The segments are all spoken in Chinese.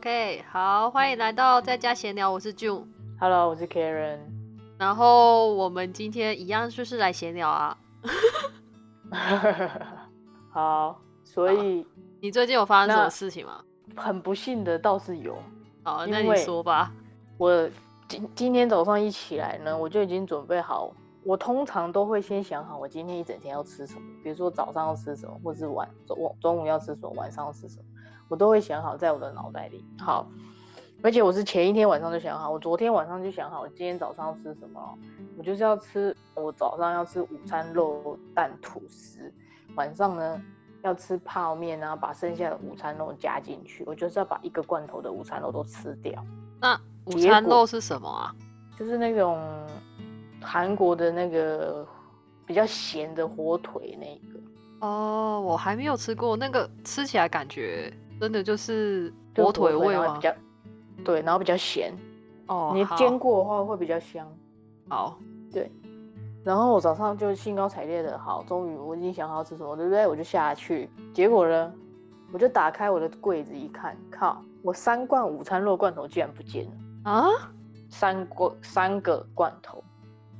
OK，好，欢迎来到在家闲聊，我是 June。Hello，我是 Karen。然后我们今天一样就是来闲聊啊。好，所以你最近有发生什么事情吗？很不幸的倒是有，好，那你说吧。我今今天早上一起来呢，我就已经准备好。我通常都会先想好我今天一整天要吃什么，比如说早上要吃什么，或是晚中中午要吃什么，晚上要吃什么，我都会想好在我的脑袋里。好，而且我是前一天晚上就想好，我昨天晚上就想好，我今天早上要吃什么了。我就是要吃，我早上要吃午餐肉蛋吐司，晚上呢要吃泡面，然后把剩下的午餐肉加进去。我就是要把一个罐头的午餐肉都吃掉，那午餐肉是什么啊？就是那种韩国的那个比较咸的火腿那个。哦，我还没有吃过，那个吃起来感觉真的就是火腿味吗比？较对，然后比较咸。哦，你煎过的话会比较香。好，对然后我早上就兴高采烈的，好，终于我已经想好吃什么，对不对？我就下去，结果呢，我就打开我的柜子一看，靠，我三罐午餐肉罐头竟然不见了，啊，三个三个罐头，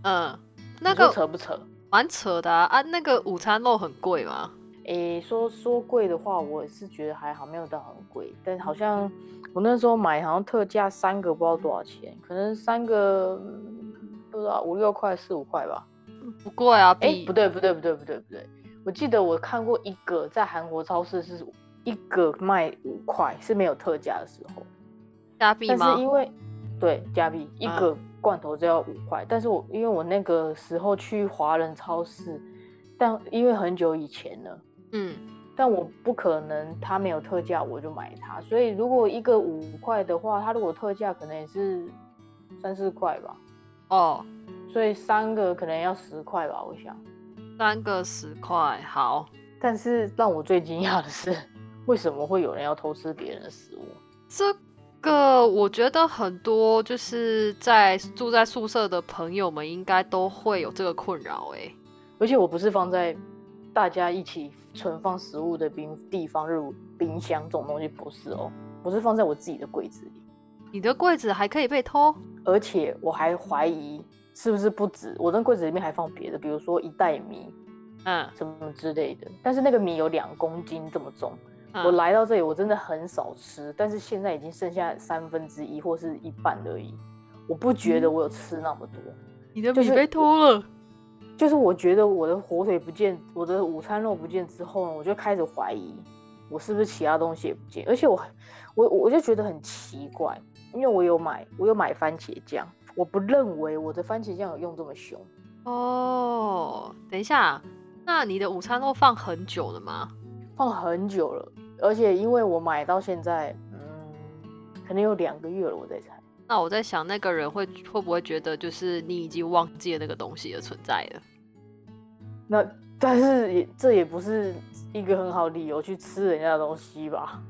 嗯，那个扯不扯？蛮扯的啊啊，那个午餐肉很贵吗？诶，说说贵的话，我是觉得还好，没有到很贵，但好像我那时候买好像特价三个不知道多少钱，可能三个、嗯不知道五六块四五块吧。不贵啊，哎、比不对不对不对不对不对，我记得我看过一个在韩国超市是一个卖五块，是没有特价的时候。但加币吗但是？因为对加币一嗯个罐头就要五块，但是我因为我那个时候去华人超市，但因为很久以前了。嗯，但我不可能它没有特价我就买它，所以如果一个五块的话，它如果特价可能也是三四块吧，哦，所以三个可能要十块吧，我想。三个十块，好。但是让我最惊讶的是，为什么会有人要偷吃别人的食物？这个我觉得很多就是在住在宿舍的朋友们应该都会有这个困扰哎。而且我不是放在大家一起存放食物的冰地方，例如冰箱这种东西，不是哦，我是放在我自己的柜子里。你的柜子还可以被偷？而且我还怀疑是不是不止，我那柜子里面还放别的，比如说一袋米嗯，什么之类的。但是那个米有两公斤这么重，嗯我来到这里我真的很少吃，但是现在已经剩下三分之一或是一半而已。我不觉得我有吃那么多，你的就是米被偷了。就是我觉得我的火腿不见，我的午餐肉不见之后呢，我就开始怀疑我是不是其他东西也不见，而且我我我就觉得很奇怪，因为我有买我有买番茄酱，我不认为我的番茄酱有用这么凶。哦，等一下，那你的午餐肉放很久了吗？放很久了，而且因为我买到现在，嗯，可能有两个月了，我在猜。那我在想，那个人会会不会觉得就是你已经忘记了那个东西的存在了？那但是也这也不是一个很好理由去吃人家的东西吧？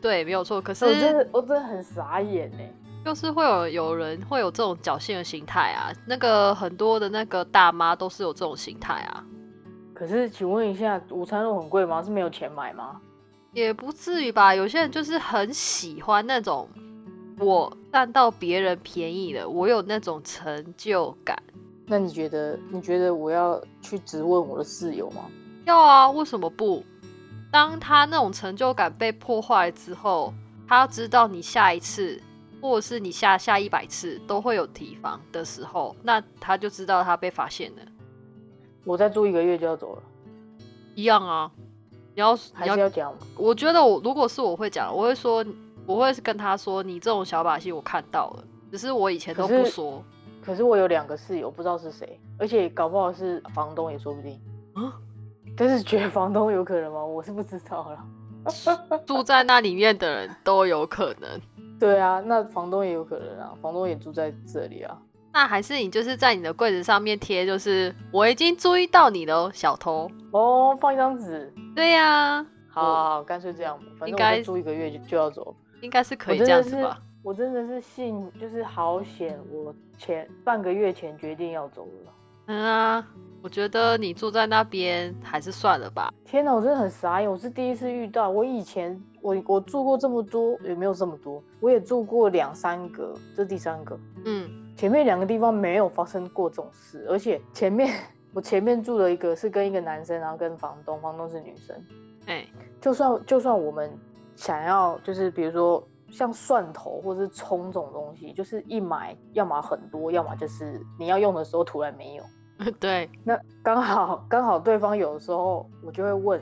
对，没有错。可是我真的我真的很傻眼呢。就是会有有人会有这种侥幸的心态啊，那个很多的那个大妈都是有这种心态啊，可是请问一下，午餐肉很贵吗？是没有钱买吗？也不至于吧。有些人就是很喜欢那种我占到别人便宜了，我有那种成就感。那你觉得你觉得我要去质问我的室友吗？要啊，为什么不？当他那种成就感被破坏之后，他要知道你下一次，或者是你下下一百次都会有提防的时候，那他就知道他被发现了。我再住一个月就要走了，一样啊，你要还是要讲？我觉得我如果是我会讲，我会说，我会跟他说，你这种小把戏我看到了，只是我以前都不说。可是我有两个室友，不知道是谁，而且搞不好是房东也说不定。啊但是觉得房东有可能吗？我是不知道了。住在那里面的人都有可能。对啊，那房东也有可能啊，房东也住在这里啊。那还是你就是在你的柜子上面贴，就是我已经注意到你了，小偷。哦，放一张纸，对呀、好好好，干脆这样吧，反正我应该住一个月就就要走。应该是可以这样子吧？我真的是信，就是好险，我前半个月前决定要走了。嗯啊，我觉得你住在那边还是算了吧。天哪，我真的很傻眼，我是第一次遇到。我以前我我住过这么多，也没有这么多，我也住过两三个，这第三个。嗯，前面两个地方没有发生过这种事，而且前面 我前面住了一个是跟一个男生，然后跟房东，房东是女生。哎，就算就算我们想要，就是比如说像蒜头或者是葱这种东西，就是一买要么很多，要么就是你要用的时候突然没有。对，那刚好刚好对方有的时候我就会问，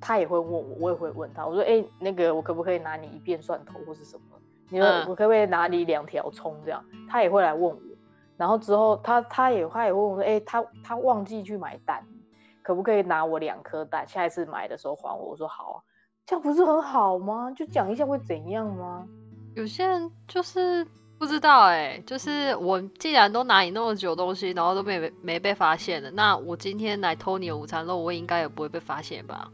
他也会问我，我也会问他，我说哎、那个我可不可以拿你一片蒜头或是什么？你说嗯我可不可以拿你两条葱这样？他也会来问我，然后之后他他也他也会问我说，哎、他他忘记去买蛋，可不可以拿我两颗蛋？下一次买的时候还我。我说好啊，这样不是很好吗？就讲一下会怎样吗？有些人就是不知道哎、就是我既然都拿你那么久东西，然后都没没被发现的，那我今天来偷你的午餐肉，我应该也不会被发现吧？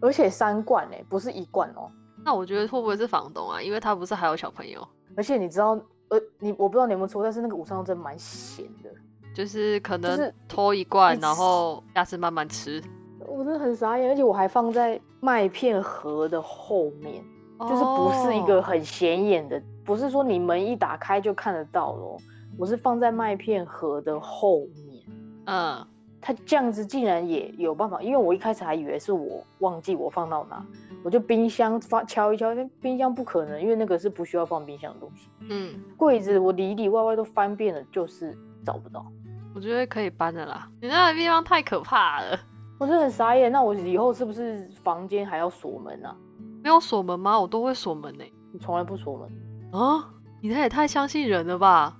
而且三罐哎、不是一罐哦。那我觉得会不会是房东啊？因为他不是还有小朋友，而且你知道，呃，你我不知道你有没有吃过，但是那个午餐肉真的蛮咸的。就是可能偷一罐，一然后下次慢慢吃。我真的很傻眼，而且我还放在麦片盒的后面，就是不是一个哦很显眼的，不是说你门一打开就看得到咯，我是放在麦片盒的后面。嗯，它这样子竟然也有办法，因为我一开始还以为是我忘记我放到哪，我就冰箱发敲一敲，但冰箱不可能，因为那个是不需要放冰箱的东西。嗯，柜子我里里外外都翻遍了，就是找不到。我觉得可以搬的啦。你那个地方太可怕了，我是很傻眼，那我以后是不是房间还要锁门啊？没有锁门吗？我都会锁门呢、你从来不锁门。啊，你那也太相信人了吧？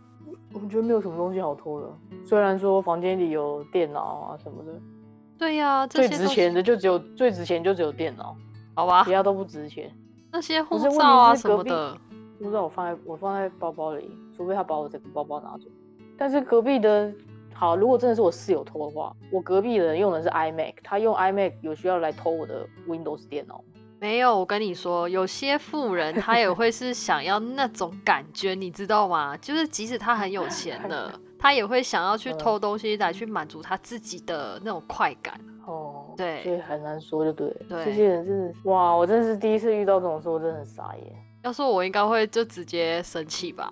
我觉得没有什么东西好偷的，虽然说房间里有电脑啊什么的，对呀、这最值钱的就只有最值钱就只有电脑，好吧其，他都不值钱。那些护照啊什么的，不知道我放在我放在包包里，除非他把我这个包包拿走。但是隔壁的，好，如果真的是我室友偷的话，我隔壁的人用的是 iMac，他用 iMac 有需要来偷我的 Windows 电脑吗？没有。我跟你说，有些富人他也会是想要那种感觉，你知道吗？就是即使他很有钱了，他也会想要去嗯偷东西来去满足他自己的那种快感。哦，对所以很难说，就对了。对这些人真的，哇，我真的是第一次遇到这种事，我真的很傻眼。要说我应该会就直接生气吧。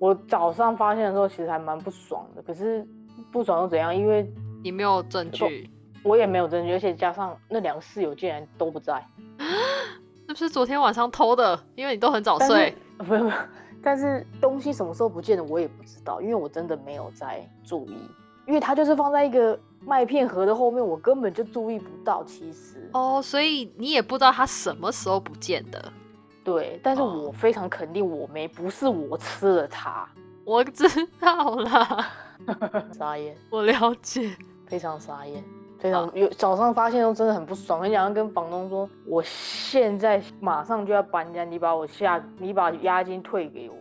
我早上发现的时候，其实还蛮不爽的，可是不爽又怎样？因为你没有证据，我也没有证据，而且加上那两个室友竟然都不在。是不是昨天晚上偷的？因为你都很早睡。不是不是，但是东西什么时候不见的我也不知道，因为我真的没有在注意，因为它就是放在一个麦片盒的后面，我根本就注意不到。其实，哦，所以你也不知道它什么时候不见的。对，但是哦我非常肯定我没，不是我吃了它，我知道啦，傻眼，我了解。非常傻眼。非常有早上发现都真的很不爽，很想要跟房东说，我现在马上就要搬家，你把我下，你把押金退给我。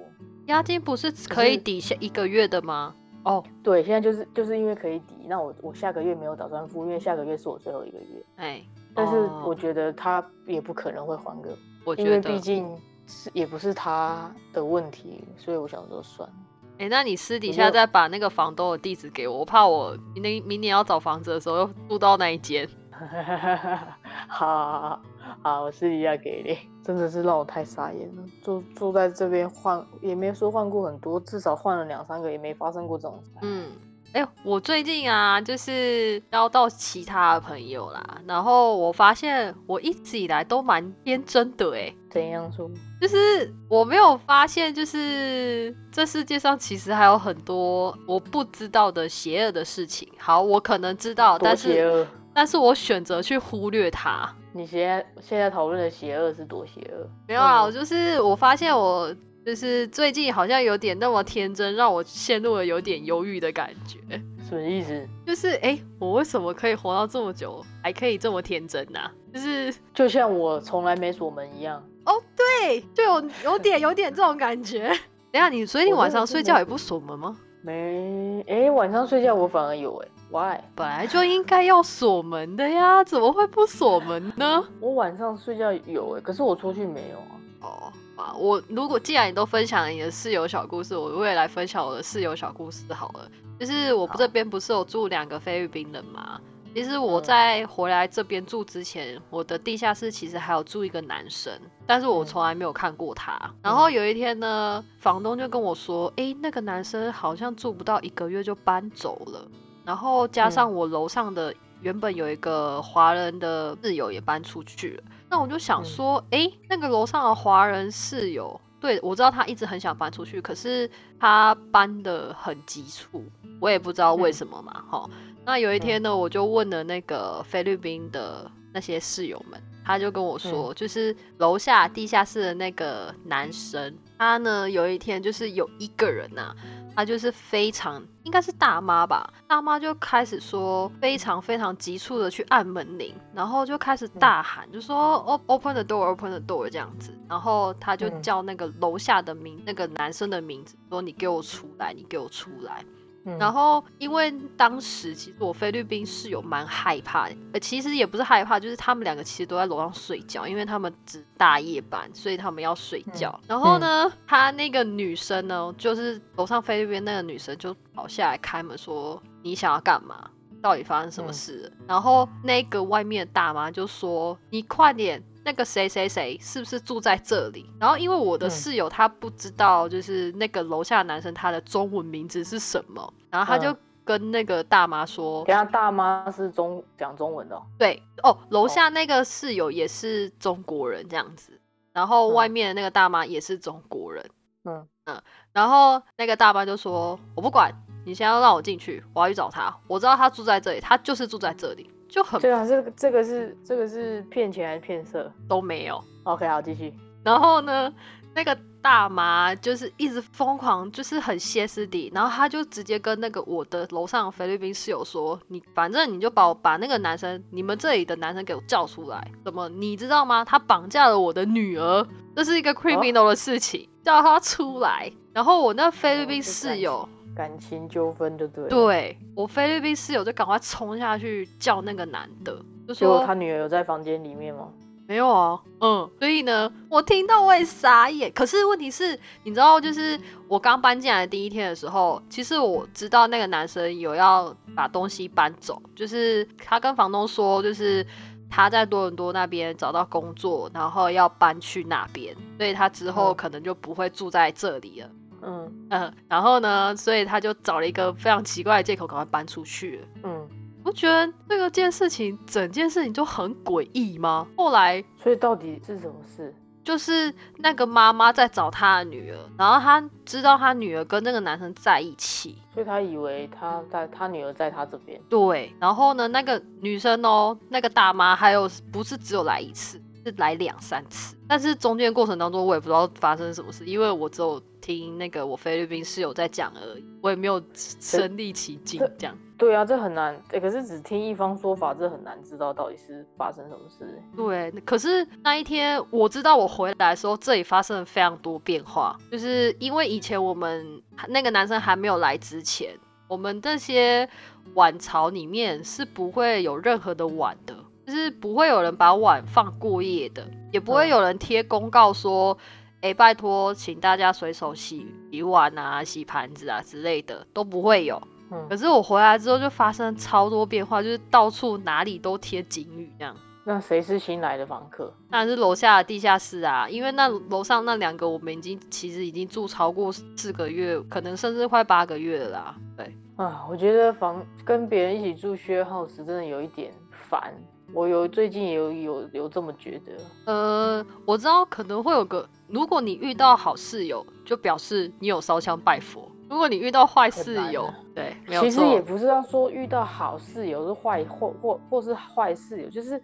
押金不是可以抵下一个月的吗？哦，对，现在就是就是因为可以抵，那我我下个月没有打算付，因为下个月是我最后一个月。哎，但是哦我觉得他也不可能会还给我，我因为觉得，毕竟是也不是他的问题，所以我想说算了。哎，那你私底下再把那个房东的地址给我，我怕我明年明年要找房子的时候又住到那一间。好好好好，我私底下给你，真的是让我太傻眼了。住住在这边换，也没说换过很多，至少换了两三个，也没发生过这种。嗯，哎、我最近啊，就是交到其他的朋友啦，然后我发现我一直以来都蛮天真的、哎，怎样说？就是我没有发现，就是这世界上其实还有很多我不知道的邪恶的事情。好，我可能知道，但是！但是我选择去忽略它。你现在现在讨论的邪恶是多邪恶？没有啊，嗯我就是我发现我就是最近好像有点那么天真，让我陷入了有点忧郁的感觉。什么意思？就是哎、诶我为什么可以活到这么久，还可以这么天真呢、就是 就像我从来没锁门一样。哦，对，就有有点有点这种感觉。等下你，所以你晚上睡觉也不锁门吗？没，哎、晚上睡觉我反而有哎、why？本来就应该要锁门的呀，怎么会不锁门呢？我晚上睡觉有哎、可是我出去没有啊。哦，啊，我如果既然你都分享了你的室友小故事，我也来分享我的室友小故事好了。就是我好这边不是有住两个菲律宾人吗，其实我嗯在回来这边住之前，我的地下室其实还有住一个男生，但是我嗯从来没有看过他。然后有一天呢，房东就跟我说：“诶，那个男生好像住不到一个月就搬走了。”然后加上我楼上的原本有一个华人的室友也搬出去了，那我就想嗯。说：“诶，那个楼上的华人室友，对我知道他一直很想搬出去，可是他搬的很急促，我也不知道为嗯。什么嘛，哈、那有一天呢，我就问了那个菲律宾的那些室友们，他就跟我说，就是楼下地下室的那个男生，他呢有一天就是有一个人呐、他就是非常应该是大妈吧，大妈就开始说非常非常急促的去按门铃，然后就开始大喊，就说哦 open the door open the door 这样子，然后他就嗯。叫那个楼下的名那个男生的名字，说你给我出来，你给我出来。嗯然后，因为当时其实我菲律宾室友蛮害怕的，呃，其实也不是害怕，就是他们两个其实都在楼上睡觉，因为他们值大夜班，所以他们要睡觉。然后呢，他那个女生呢，就是楼上菲律宾那个女生就跑下来开门说：“你想要干嘛？到底发生什么嗯事了？”然后那个外面的大妈就说：“你快点。”那个谁谁谁是不是住在这里？然后因为我的嗯室友他不知道，就是那个楼下的男生他的中文名字是什么，然后他就嗯跟那个大妈说，等一下大妈是中讲中文的哦、对哦，楼下那个室友也是中国人这样子，然后外嗯面的那个大妈也是中国人，嗯嗯然后那个大妈就说：“我不管，你先要让我进去，我要去找他。我知道他住在这里，他就是住在这里，就很对啊，这个这个是这个是骗钱还是骗色都没有。？OK，好，继续。然后呢，那个大妈就是一直疯狂，就是很歇斯底，然后他就直接跟那个我的楼上菲律宾室友说：“你反正你就把我把那个男生，你们这里的男生给我叫出来。怎么你知道吗？他绑架了我的女儿，这是一个 criminal 的事情，叫他出来。”然后我那菲律宾室友。感情纠纷就对了。对我菲律宾室友就赶快冲下去叫那个男的，就说他女儿有在房间里面吗？没有啊，嗯，所以呢，我听到我也傻眼。可是问题是，你知道，就是我刚搬进来的第一天的时候，其实我知道那个男生有要把东西搬走，就是他跟房东说，就是他在多伦多那边找到工作，然后要搬去那边，所以他之后嗯可能就不会住在这里了。嗯嗯，然后呢，所以他就找了一个非常奇怪的借口，赶快搬出去了。嗯，不觉得这个件事情，整件事情就很诡异吗？后来所以到底是什么事？就是那个妈妈在找她的女儿，然后她知道她女儿跟那个男生在一起，所以她以为她在她女儿在她这边。对，然后呢，那个女生哦，那个大妈还有不是只有来一次，是来两三次，但是中间过程当中我也不知道发生什么事，因为我只有听那个我菲律宾室友在讲而已，我也没有身临其境这这样。对啊，这很难。哎、可是只听一方说法，这很难知道到底是发生什么事、欸。对，可是那一天我知道我回来的时候，这里发生了非常多变化，就是因为以前我们那个男生还没有来之前，我们这些碗槽里面是不会有任何的碗的，就是不会有人把碗放过夜的，也不会嗯有人贴公告说。哎，拜托，请大家随手洗洗碗啊、洗盘子啊之类的都不会有。嗯可，是我回来之后就发生超多变化，就是到处哪里都贴警语这样。那谁是新来的房客？当然是楼下的地下室啊，因为那楼上那两个我们已经其实已经住超过四个月，可能甚至快八个月了啦。对，啊，我觉得房跟别人一起住 share house 真的有一点烦。我有最近也有有有这么觉得。呃，我知道可能会有个，如果你遇到好室友，就表示你有烧香拜佛；如果你遇到坏室友对，没有其实也，不是要说遇到好室友是坏或或或是坏室友，就是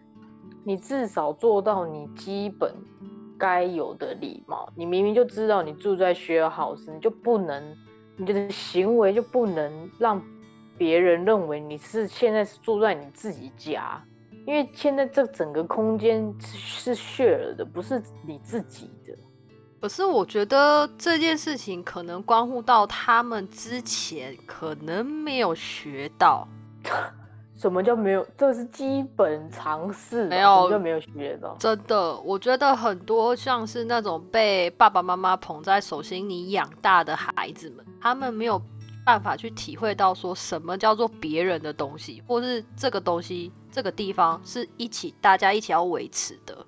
你至少做到你基本该有的礼貌。你明明就知道你住在 share house，你就不能，你的行为就不能让别人认为你是现在是住在你自己家，因为现在这整个空间是 share 的，不是你自己的。可是我觉得这件事情可能关乎到他们之前可能没有学到。什么叫没有？这是基本常识，没有什么叫没有学到。真的，我觉得很多像是那种被爸爸妈妈捧在手心里养大的孩子们，他们没有办法去体会到说什么叫做别人的东西，或是这个东西这个地方是一起大家一起要维持的。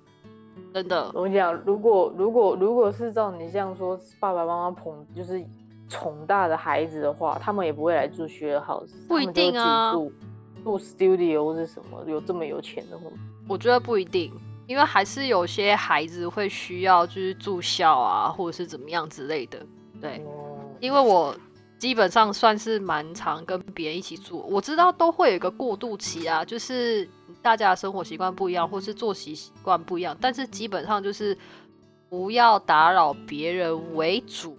真的，我跟你讲，如果如果如果是照你这样说，爸爸妈妈捧就是宠大的孩子的话，他们也不会来住学 house，不一定啊，住住 studio 是什么？有这么有钱的吗？我觉得不一定，因为还是有些孩子会需要就是住校啊，或者是怎么样之类的。对，因为我基本上算是蛮常跟别人一起住，我知道都会有一个过渡期啊，就是。大家的生活习惯不一样，或是作息习惯不一样，但是基本上就是不要打扰别人为主。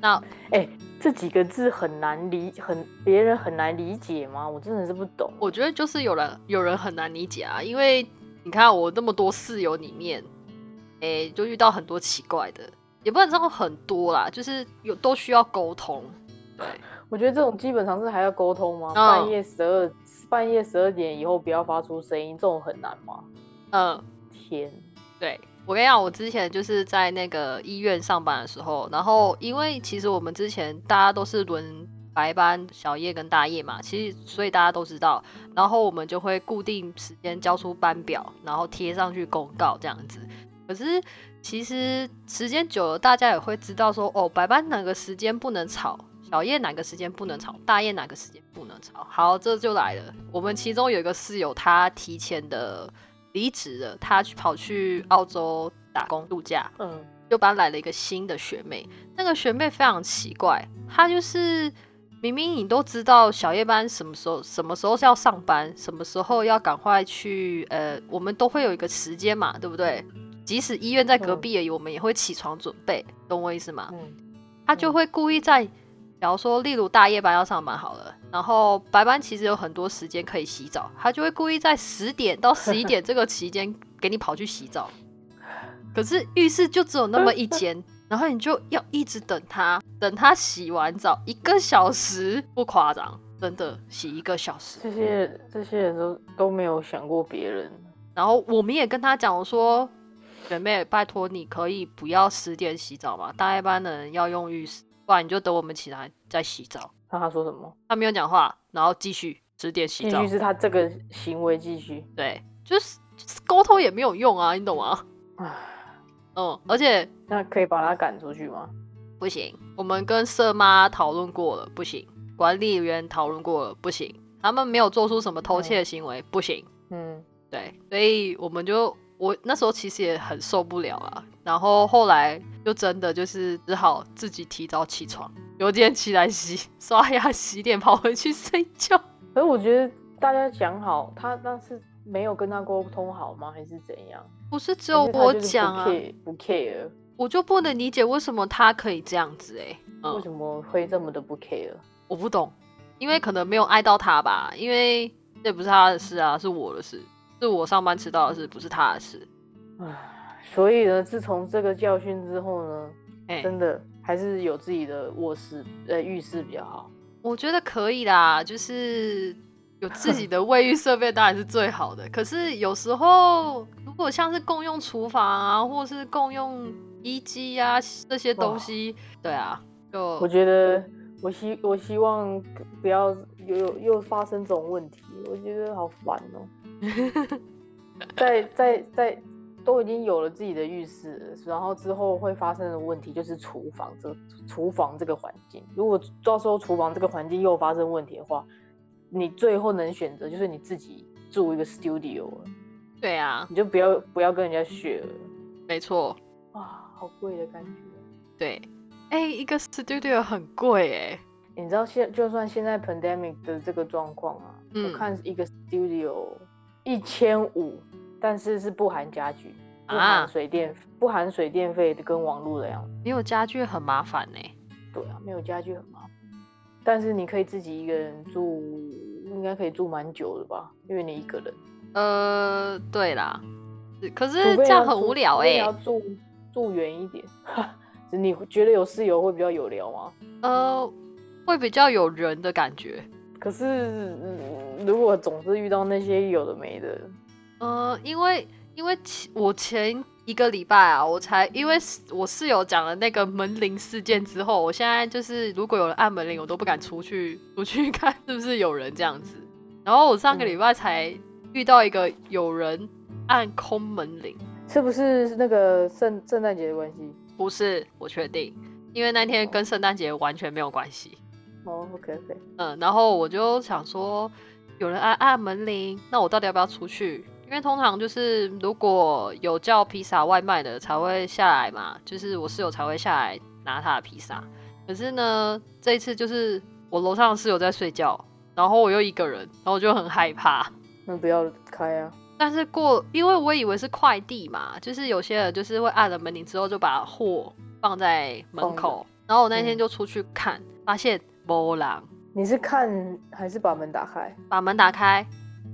那哎，这几个字很难理，很别人很难理解吗？我真的是不懂。我觉得就是有人有人很难理解啊，因为你看我那么多室友里面，哎，就遇到很多奇怪的，也不能说很多啦，就是有都需要沟通。对，我觉得这种基本上是还要沟通吗？半夜十二。半夜十二点以后不要发出声音，这种很难吗？嗯，天，对我跟你讲，我之前就是在那个医院上班的时候，然后因为其实我们之前大家都是轮白班、小夜跟大夜嘛，其实所以大家都知道，然后我们就会固定时间交出班表，然后贴上去公告这样子。可是其实时间久了，大家也会知道说，哦，白班哪个时间不能吵。小夜哪个时间不能吵？大夜哪个时间不能吵？好，这就来了。我们其中有一个室友，他提前的离职了，他去跑去澳洲打工度假。嗯，又搬来了一个新的学妹。那个学妹非常奇怪，她就是明明你都知道小夜班什么时候什么时候是要上班，什么时候要赶快去，呃，我们都会有一个时间嘛，对不对？即使医院在隔壁而已，我们也会起床准备，懂我意思吗？嗯，他就会故意在。假如说，例如大夜班要上班好了，然后白班其实有很多时间可以洗澡，他就会故意在十点到十一点这个期间给你跑去洗澡。可是浴室就只有那么一间，然后你就要一直等他，等他洗完澡一个小时，不夸张，真的洗一个小时。这些这些人都都没有想过别人。然后我们也跟他讲，我说学妹，拜托你可以不要十点洗澡嘛，大夜班的人要用浴室。不然你就等我们起来再洗澡。那他说什么？他没有讲话，然后继续十点洗澡。继续是他这个行为继续。对，就是沟通也没有用啊，你懂吗？唉，嗯，而且那可以把他赶出去吗？不行，我们跟社妈讨论过了，不行。管理员讨论过了，不行。他们没有做出什么偷窃的行为，不行。嗯，对，所以我们就。我那时候其实也很受不了啊，然后后来就真的就是只好自己提早起床，有点起来洗刷牙、洗脸，跑回去睡觉。可是我觉得大家讲好，他那是没有跟他沟通好吗？还是怎样？不是只有我讲啊，不 care，我就不能理解为什么他可以这样子哎？为什么会这么的不 care？我不懂，因为可能没有爱到他吧，因为这不是他的事啊，是我的事。是我上班迟到的事，不是他的事。唉，所以呢，自从这个教训之后呢，真的还是有自己的卧室、呃浴室比较好。我觉得可以啦，就是有自己的卫浴设备当然是最好的。可是有时候，如果像是共用厨房啊，或是共用衣机啊这些东西，对啊，就我觉得我希我希望不要又又发生这种问题，我觉得好烦哦。在在在都已经有了自己的浴室，然后之后会发生的问题就是厨房这厨房这个环境。如果到时候厨房这个环境又发生问题的话，你最后能选择就是你自己住一个 studio 了。对啊，你就不要不要跟人家学了。没错。哇，好贵的感觉。对，哎，一个 studio 很贵哎。你知道现就算现在 pandemic 的这个状况啊，我看一个 studio 一千五，但是是不含家具，不含水电，不含水电费跟网络的样子。没有家具很麻烦呢。对啊，没有家具很麻烦，但是你可以自己一个人住，应该可以住蛮久的吧？因为你一个人。呃，对啦，可是这样很无聊哎。要住住远一点，你觉得有室友会比较有聊吗？呃。会比较有人的感觉，可是如果总是遇到那些有的没的，呃，因为因为前我前一个礼拜啊，我才因为我室友讲了那个门铃事件之后，我现在就是如果有人按门铃，我都不敢出去出去 看是不是有人这样子。然后我上个礼拜才遇到一个有人按空门铃，是不是那个圣圣诞节的关系？不是，我确定，因为那天跟圣诞节完全没有关系。哦，OK OK，嗯，然后我就想说，有人按按门铃，那我到底要不要出去？因为通常就是如果有叫披萨外卖的才会下来嘛，就是我室友才会下来拿他的披萨。可是呢，这一次就是我楼上的室友在睡觉，然后我又一个人，然后我就很害怕。那不要开啊！但是过，因为我以为是快递嘛，就是有些人就是会按了门铃之后就把货放在门口，然后我那天就出去看，发现。波浪，你是看还是把门打开？把门打开，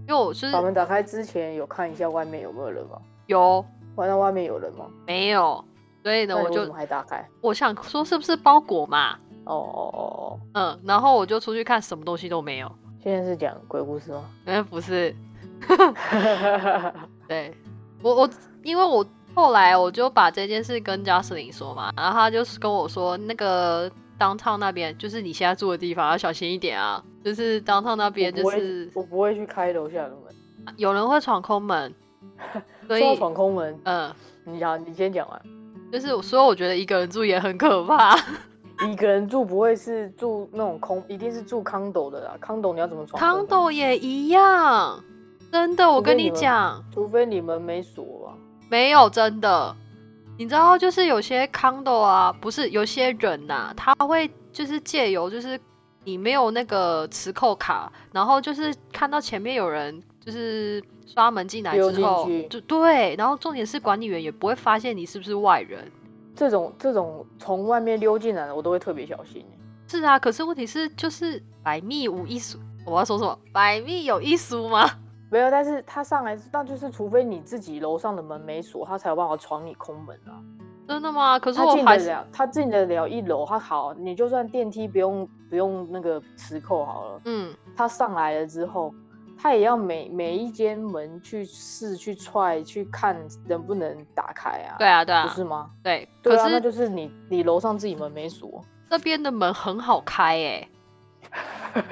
因为我是把门打开之前有看一下外面有没有人吗？有，晚上外面有人吗？没有，所以呢我就还打开。我想说是不是包裹嘛？哦哦哦哦，嗯，然后我就出去看，什么东西都没有。现在是讲鬼故事吗？嗯，不是。对，我我因为我后来我就把这件事跟贾斯林说嘛，然后他就是跟我说那个。当趟那边就是你现在住的地方，要小心一点啊！就是当趟那边，就是我不会去开楼下的门，有人会闯空门，所以闯空门。嗯，你讲，你先讲完。就是所以我觉得一个人住也很可怕。一个人住不会是住那种空，一定是住康斗的啦。康斗你要怎么闯？康斗也一样，真的，我跟你讲，除非你们没锁吧？没有，真的。你知道，就是有些 condo 啊，不是有些人呐，他会就是借由就是你没有那个磁扣卡，然后就是看到前面有人就是刷门进来之后，就对，然后重点是管理员也不会发现你是不是外人。这种这种从外面溜进来的，我都会特别小心。是啊，可是问题是就是百密无一疏，我要说什么？百密有一疏吗？没有，但是他上来，那就是除非你自己楼上的门没锁，他才有办法闯你空门啊。真的吗？可是他进得了，他进得了一楼，他好，你就算电梯不用不用那个磁扣好了，嗯，他上来了之后，他也要每每一间门去试去踹去看能不能打开啊。对啊，对啊，不是吗？对，对啊，那就是你你楼上自己门没锁，这边的门很好开哎。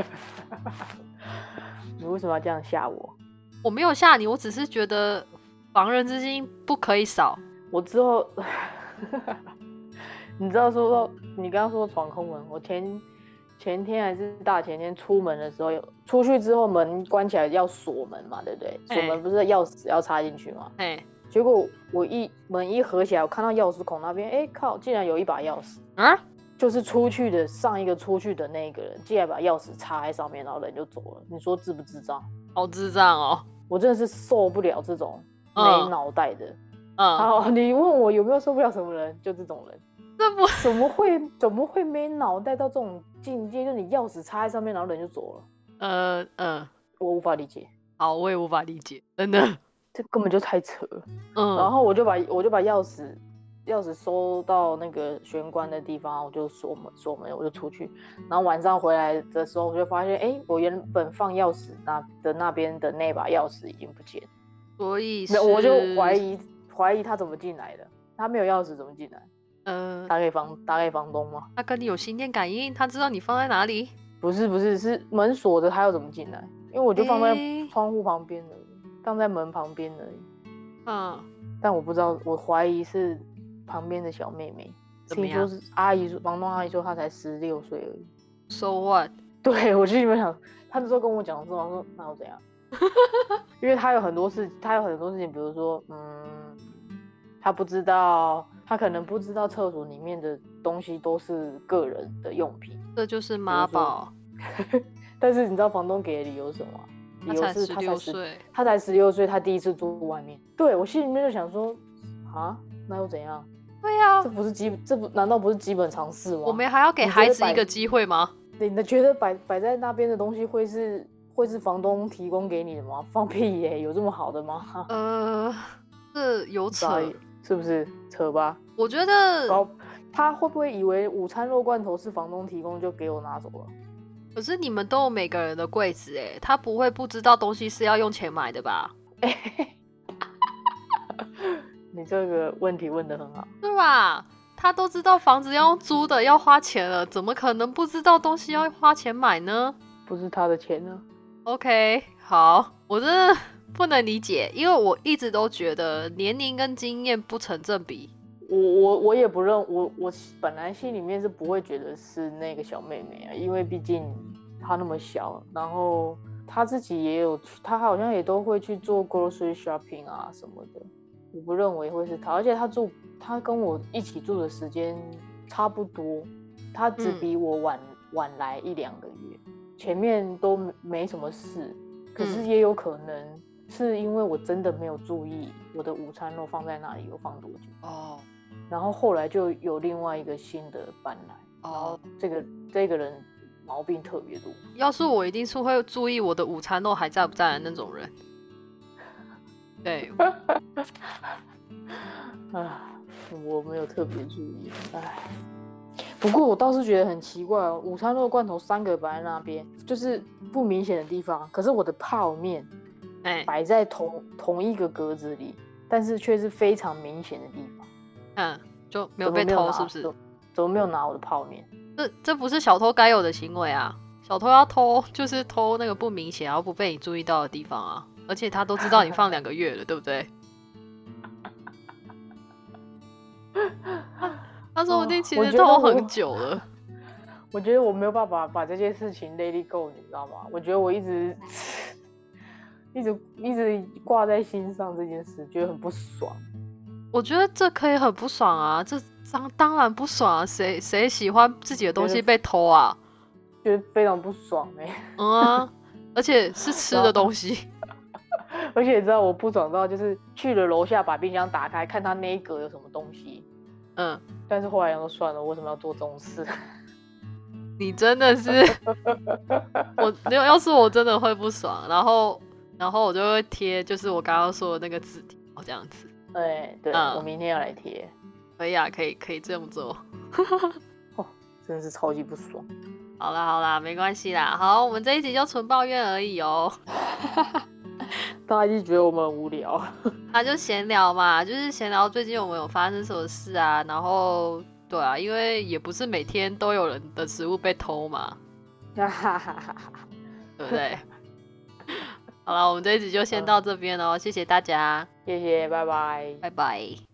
你为什么要这样吓我？我没有吓你，我只是觉得防人之心不可以少。我之后，你知道说到你刚刚说闯空门，我前前天还是大前天出门的时候，有出去之后门关起来要锁门嘛，对不对？锁门不是钥匙要插进去吗？哎，结果我一门一合起来，我看到钥匙孔那边，哎靠，竟然有一把钥匙啊！就是出去的上一个出去的那个人，竟然把钥匙插在上面，然后人就走了。你说智不智障？好智障哦！我真的是受不了这种没脑袋的。嗯，好，你问我有没有受不了什么人，就这种人。这不怎么会怎么会没脑袋到这种境界？就你钥匙插在上面，然后人就走了。呃呃，我无法理解。好，我也无法理解，真的，这根本就太扯了。嗯，然后我就把我就把钥匙钥匙收到那个玄关的地方，我就锁门锁门，我就出去。然后晚上回来的时候，我就发现，哎，我原本放钥匙那的那边的那把钥匙已经不见。所以，我就怀疑怀疑他怎么进来的？他没有钥匙怎么进来？嗯，打给房打给房东吗？他跟你有心电感应，他知道你放在哪里？不是不是，是门锁着，他要怎么进来？因为我就放在窗户旁边的，放在门旁边而已。嗯，但我不知道，我怀疑是。旁边的小妹妹，听说是阿姨说，房东阿姨说她才十六岁而已。So what？对我心里面想，她那时候跟我讲说，说那又怎样？因为她有很多事，她有很多事情，比如说，嗯，她不知道，她可能不知道厕所里面的东西都是个人的用品。这就是妈宝。但是你知道房东给的理由是什么？理由是他才岁，他才十六岁，他第一次住外面。对我心里面就想说，啊，那又怎样？对呀，这不是基，这不难道不是基本常识吗？我们还要给孩子一个机会吗？你觉得摆摆在那边的东西会是会是房东提供给你的吗？放屁耶，有这么好的吗？呃，这有扯，是不是扯吧？我觉得，他会不会以为午餐肉罐头是房东提供就给我拿走了？可是你们都有每个人的柜子哎，他不会不知道东西是要用钱买的吧？你这个问题问的很好，是吧？他都知道房子要租的，要花钱了，怎么可能不知道东西要花钱买呢不是他的钱呢。？OK，好，我真的不能理解，因为我一直都觉得年龄跟经验不成正比。我我我也不认我我本来心里面是不会觉得是那个小妹妹啊，因为毕竟她那么小，然后她自己也有，她好像也都会去做 grocery shopping 啊什么的。我不认为会是他，而且他住他跟我一起住的时间差不多，他只嗯。比我晚、晚来一两个月，前面都没没什么事，可是嗯。也有可能是因为我真的没有注意我的午餐肉放在哪里，有放多久。哦。然后后来就有另外一个新的搬来，然后哦，这个这个人毛病特别多，要是我一定是会注意我的午餐肉还在不在的那种人。对，啊，我没有特别注意，唉。不过我倒是觉得很奇怪哦，午餐肉罐头三个摆在那边，就是不明显的地方，可是我的泡面哎，摆在同同一个格子里，但是却是非常明显的地方，嗯，就没有被偷是不是怎？怎么没有拿我的泡面？这这不是小偷该有的行为啊！小偷要偷就是偷那个不明显然后不被你注意到的地方啊，而且他都知道你放两个月了，对不对？他说不定其实偷觉得我很久了。我觉得我没有办法把这件事情 let it go，你知道吗？我觉得我一直一直一直挂在心上这件事，觉得很不爽。我觉得这可以很不爽啊，这当当然不爽啊，谁谁喜欢自己的东西被偷啊？觉得非常不爽哎、嗯啊，而且是吃的东西。而且你知道我不爽到就是去了楼下把冰箱打开，看他那一格有什么东西，嗯，但是后来想说算了，我为什么要做这种事？你真的是 我，要要是我真的会不爽，然后然后我就会贴，就是我刚刚说的那个字条这样子。哎，对、嗯我明天要来贴，可以啊，可以可以这么做。真的是超级不爽。好啦好啦，没关系啦。好，我们这一集就纯抱怨而已哦。大家一直觉得我们很无聊，那就闲聊嘛，就是闲聊最近我们有发生什么事啊，然后对啊，因为也不是每天都有人的食物被偷嘛，哈哈哈哈哈。对不对？好了，我们这一集就先到这边哦，谢谢大家，谢谢，拜拜。拜拜。